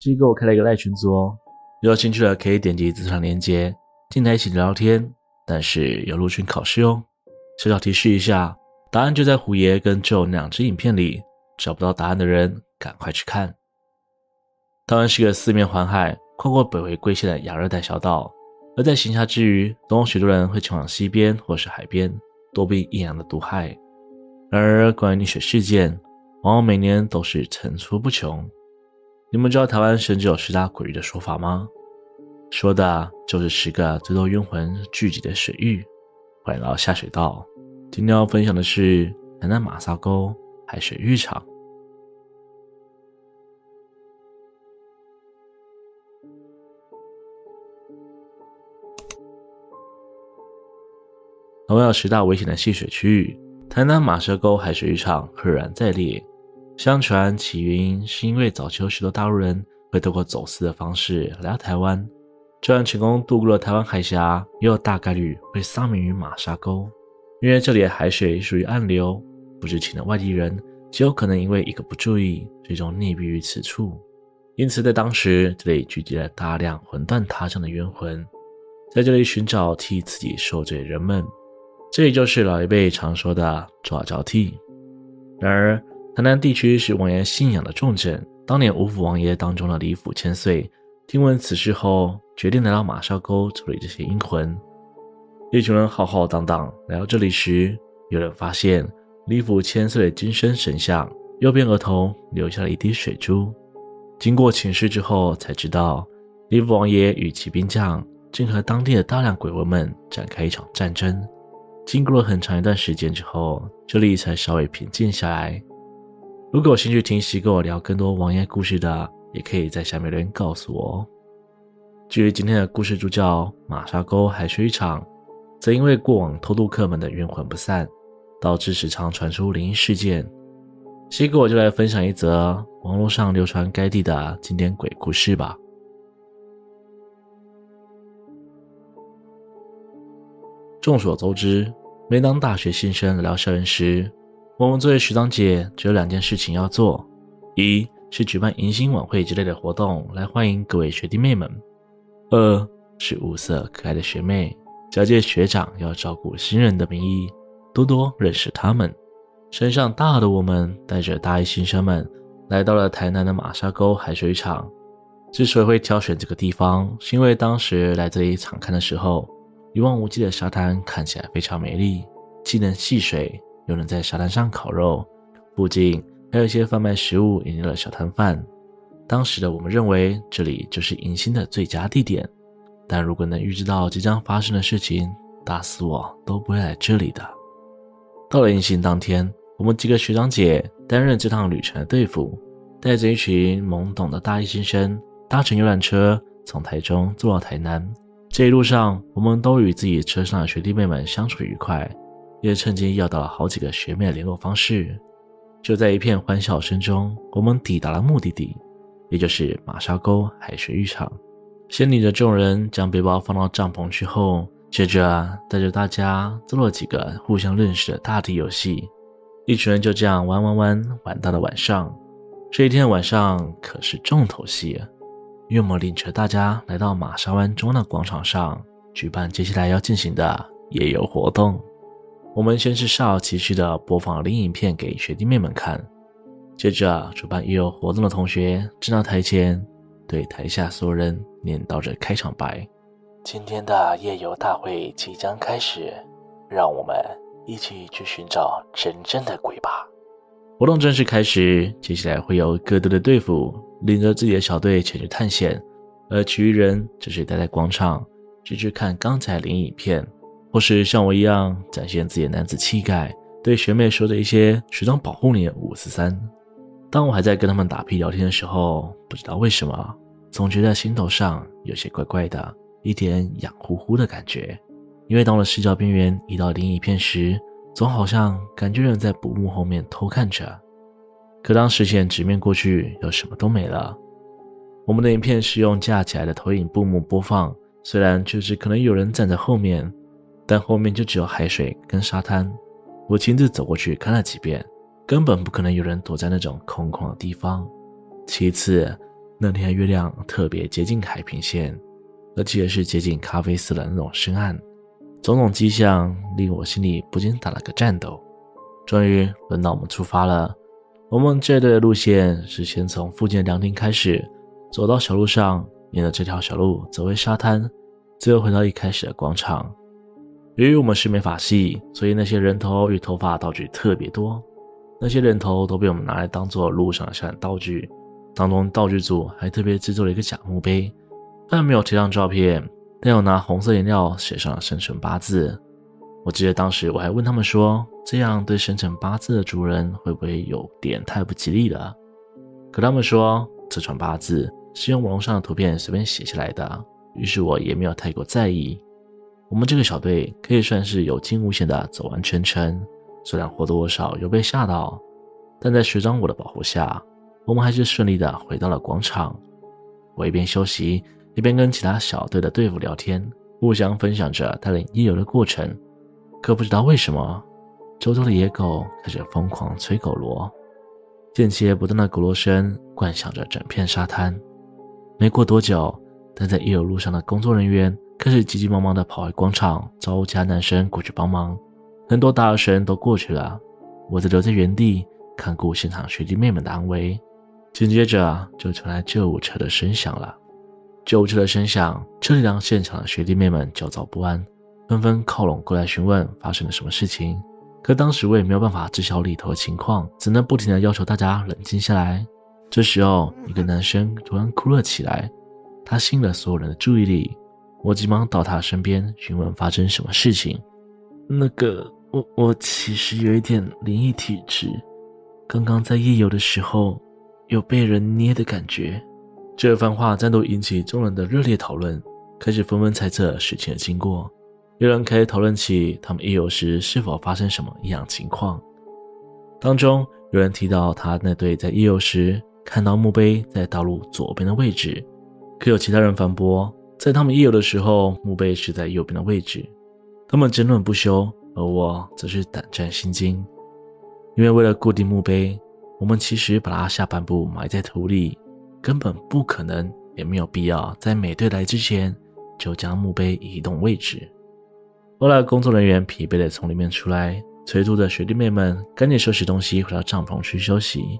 机构开了一个赖群组哦，有兴趣的可以点击资产链接进来一起聊聊天。但是有入群考试哦，小小提示一下，答案就在虎爷跟 Joe 两支影片里，找不到答案的人赶快去看。台湾是个四面环海、跨过北回归线的亚热带小岛，而在闲暇之余，总有许多人会前往西边或是海边躲避艳阳的毒害。然而，关于溺水事件，往往每年都是层出不穷。你们知道台湾甚至有十大鬼域的说法吗？说的就是十个最多冤魂聚集的水域。欢迎来到下水道。今天要分享的是台南马沙沟海水浴场。同样十大危险的戏水区域，台南马沙沟海水浴场赫然在列。相传起因是因为早期有许多大陆人会透过走私的方式来到台湾。就算成功渡过了台湾海峡，也有大概率会丧命于马沙沟，因为这里的海水属于暗流，不知情的外地人极有可能因为一个不注意，最终溺毙于此处。因此，在当时这里聚集了大量魂断他乡的冤魂，在这里寻找替自己受罪的人们。这里就是老一辈常说的“抓交替”。然而，台南地区是王爷信仰的重镇，当年五府王爷当中的李府千岁。听闻此事后，决定来到马沙沟处理这些阴魂。一群人浩浩荡荡来到这里时，有人发现李府千岁的金身神像右边额头留下了一滴水珠。经过请示之后，才知道李府王爷与骑兵将正和当地的大量鬼魂们展开一场战争。经过了很长一段时间之后，这里才稍微平静下来。如果有兴趣听西跟我聊更多王爷故事的，也可以在下面留言告诉我哦。至于今天的故事主角马沙沟海水浴场，则因为过往偷渡客们的冤魂不散，导致时常传出灵异事件。西哥我就来分享一则网络上流传该地的经典鬼故事吧。众所周知，每当大学新生来校园时，我们作为学长姐只有两件事情要做：一是举办迎新晚会之类的活动来欢迎各位学弟妹们；二是物色可爱的学妹，假借学长要照顾新人的名义，多多认识他们。身上大的我们带着大一新生们来到了台南的马沙沟海水浴场。之所以会挑选这个地方，是因为当时来这里场勘的时候，一望无际的沙滩看起来非常美丽，既能戏水，又能在沙滩上烤肉，附近。还有一些贩卖食物饮料的小摊贩。当时的我们认为这里就是迎新的最佳地点，但如果能预知到即将发生的事情，打死我都不会来这里的。到了迎新当天，我们几个学长姐担任这趟旅程的队服，带着一群懵懂的大一新生，搭乘游览车从台中坐到台南。这一路上，我们都与自己车上的学弟妹们相处愉快，也趁机要到了好几个学妹的联络方式。就在一片欢笑声中，我们抵达了目的地，也就是马沙沟海水浴场。先领着众人将背包放到帐篷去后，接着带着大家做了几个互相认识的大地游戏。一群人就这样玩玩玩，玩到了晚上。这一天晚上可是重头戏，因为我们领着大家来到马沙湾中央的广场上，举办接下来要进行的夜游活动。我们先是煞有其事地播放灵异影片给学弟妹们看，接着主办夜游活动的同学站到台前，对台下所有人念叨着开场白：“今天的夜游大会即将开始，让我们一起去寻找真正的鬼吧。”活动正式开始，接下来会有各队的队服领着自己的小队前去探险，而其余人只是待在广场，继续看刚才灵异影片。或是像我一样展现自己的男子气概，对学妹说着一些“学长保护你”五四三。当我还在跟他们打屁聊天的时候，不知道为什么，总觉得心头上有些怪怪的，一点痒乎乎的感觉。因为当我视角边缘移到另一片时，总好像感觉有人在布幕后面偷看着。可当视线直面过去，又什么都没了。我们的影片是用架起来的投影布幕播放，虽然确实可能有人站在后面。但后面就只有海水跟沙滩，我亲自走过去看了几遍，根本不可能有人躲在那种空旷的地方。其次，那天的月亮特别接近海平线，而且是接近咖啡色的那种深暗，种种迹象令我心里不禁打了个颤抖。终于轮到我们出发了。我们这一队的路线是先从附近的凉亭开始，走到小路上，沿着这条小路走回沙滩，最后回到一开始的广场。由于我们是美发系，所以那些人头与头发道具特别多。那些人头都被我们拿来当做路上的小道具。当中道具组还特别制作了一个假墓碑，虽然没有贴上照片，但有拿红色颜料写上了生辰八字。我记得当时我还问他们说，这样对生辰八字的主人会不会有点太不吉利了？可他们说这串八字是用网络上的图片随便写下来的，于是我也没有太过在意。我们这个小队可以算是有惊无险的走完全程，虽然或多或少有被吓到，但在学长我的保护下，我们还是顺利的回到了广场。我一边休息，一边跟其他小队的队伍聊天，互相分享着带领夜游的过程。可不知道为什么，周遭的野狗开始疯狂催狗螺，间歇不断的狗锣声灌响着整片沙滩。没过多久，但在夜游路上的工作人员开始急急忙忙地跑回广场，招呼其他男生过去帮忙。很多大学生都过去了，我则留在原地看顾现场学弟妹们的安危。紧接着就传来救护车的声响了，救护车的声响，彻底让现场的学弟妹们焦躁不安。纷纷靠拢过来询问发生了什么事情，可当时我也没有办法知晓里头的情况，只能不停地要求大家冷静下来。这时候，一个男生突然哭了起来，他吸引了所有人的注意力。我急忙到他身边询问发生什么事情。那个，我我其实有一点灵异体质，刚刚在夜游的时候有被人捏的感觉。这番话再度引起众人的热烈讨论，开始纷纷猜测事情的经过。有人开始讨论起他们夜游时是否发生什么异样情况。当中有人提到他那队在夜游时看到墓碑在道路左边的位置，可有其他人反驳，在他们夜游的时候墓碑是在右边的位置。他们争论不休，而我则是胆战心惊，因为为了固定墓碑，我们其实把它下半部埋在土里，根本不可能，也没有必要在每队来之前就将墓碑移动位置。后来，工作人员疲惫地从里面出来，催促着学弟妹们赶紧收拾东西回到帐篷去休息。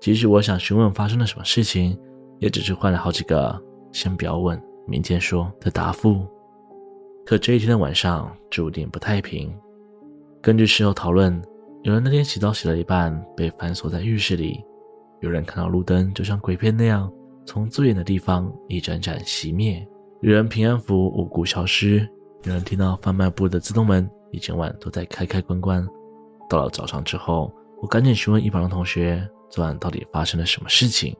即使我想询问发生了什么事情，也只是换了好几个“先不要问，明天说”的答复。可这一天的晚上注定不太平。根据事后讨论，有人那天洗澡洗了一半，被反锁在浴室里；有人看到路灯就像鬼片那样，从最远的地方一盏盏熄灭；有人平安符无故消失。有人听到贩卖部的自动门一整晚都在开开关关。到了早上之后，我赶紧询问一旁的同学，昨晚到底发生了什么事情？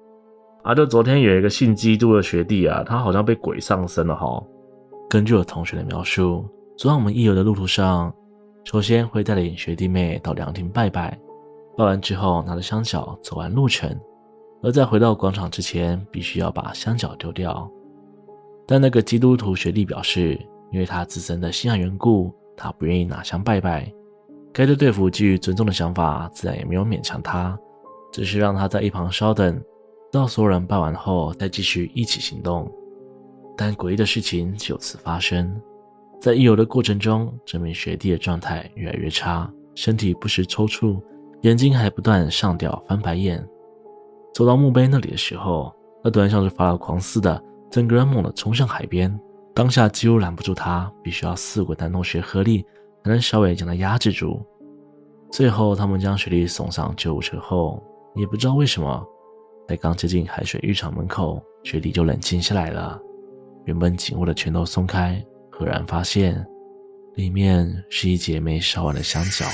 啊，就昨天有一个信基督的学弟啊，他好像被鬼上身了哈。根据我同学的描述，昨晚我们夜游的路途上，首先会带领学弟妹到凉亭拜拜，拜完之后拿着香脚走完路程，而在回到广场之前，必须要把香脚丢掉。但那个基督徒学弟表示，因为他自身的信仰缘故，他不愿意拿香拜拜。该队队辅基于尊重的想法，自然也没有勉强他，只是让他在一旁稍等，到所有人拜完后再继续一起行动。但诡异的事情就此发生，在夜游的过程中，这名学弟的状态越来越差，身体不时抽搐，眼睛还不断上吊翻白眼。走到墓碑那里的时候，他突然像是发了狂似的，整个人猛地冲向海边。当下几乎拦不住他，必须要四个男同学合力才能稍微将他压制住。最后，他们将学弟送上救护车后，也不知道为什么，在刚接近海水浴场门口，雪莉就冷静下来了。原本紧握的拳头松开，赫然发现里面是一截没烧完的香脚。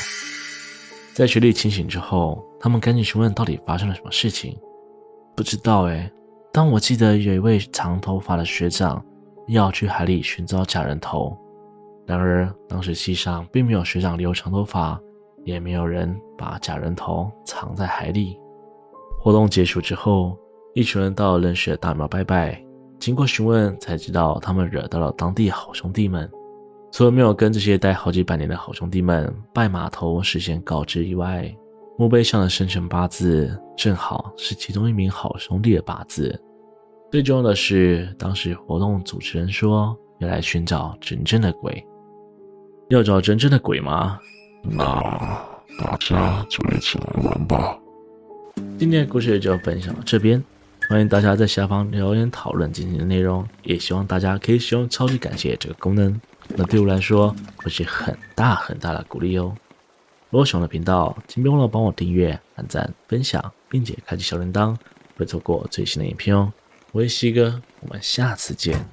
在雪莉清醒之后，他们赶紧询问到底发生了什么事情。不知道哎，但我记得有一位长头发的学长。要去海里寻找假人头，然而当时系上并没有学长留长头发，也没有人把假人头藏在海里。活动结束之后，一群人到认识的大庙拜拜，经过询问才知道他们惹到了当地好兄弟们。除了没有跟这些待好几百年的好兄弟们拜码头事先告知以外，墓碑上的生辰八字正好是其中一名好兄弟的八字。最重要的是，当时活动主持人说要来寻找真正的鬼。要找真正的鬼吗？那大家就一起来玩吧。今天的故事就分享到这边，欢迎大家在下方留言讨论今天的内容，也希望大家可以使用超级感谢这个功能，那对我来说会是很大很大的鼓励哦。如果喜欢的频道，请别忘了帮我订阅、按赞、分享，并且开启小铃铛，不会错过最新的影片哦。我是西哥，我们下次见。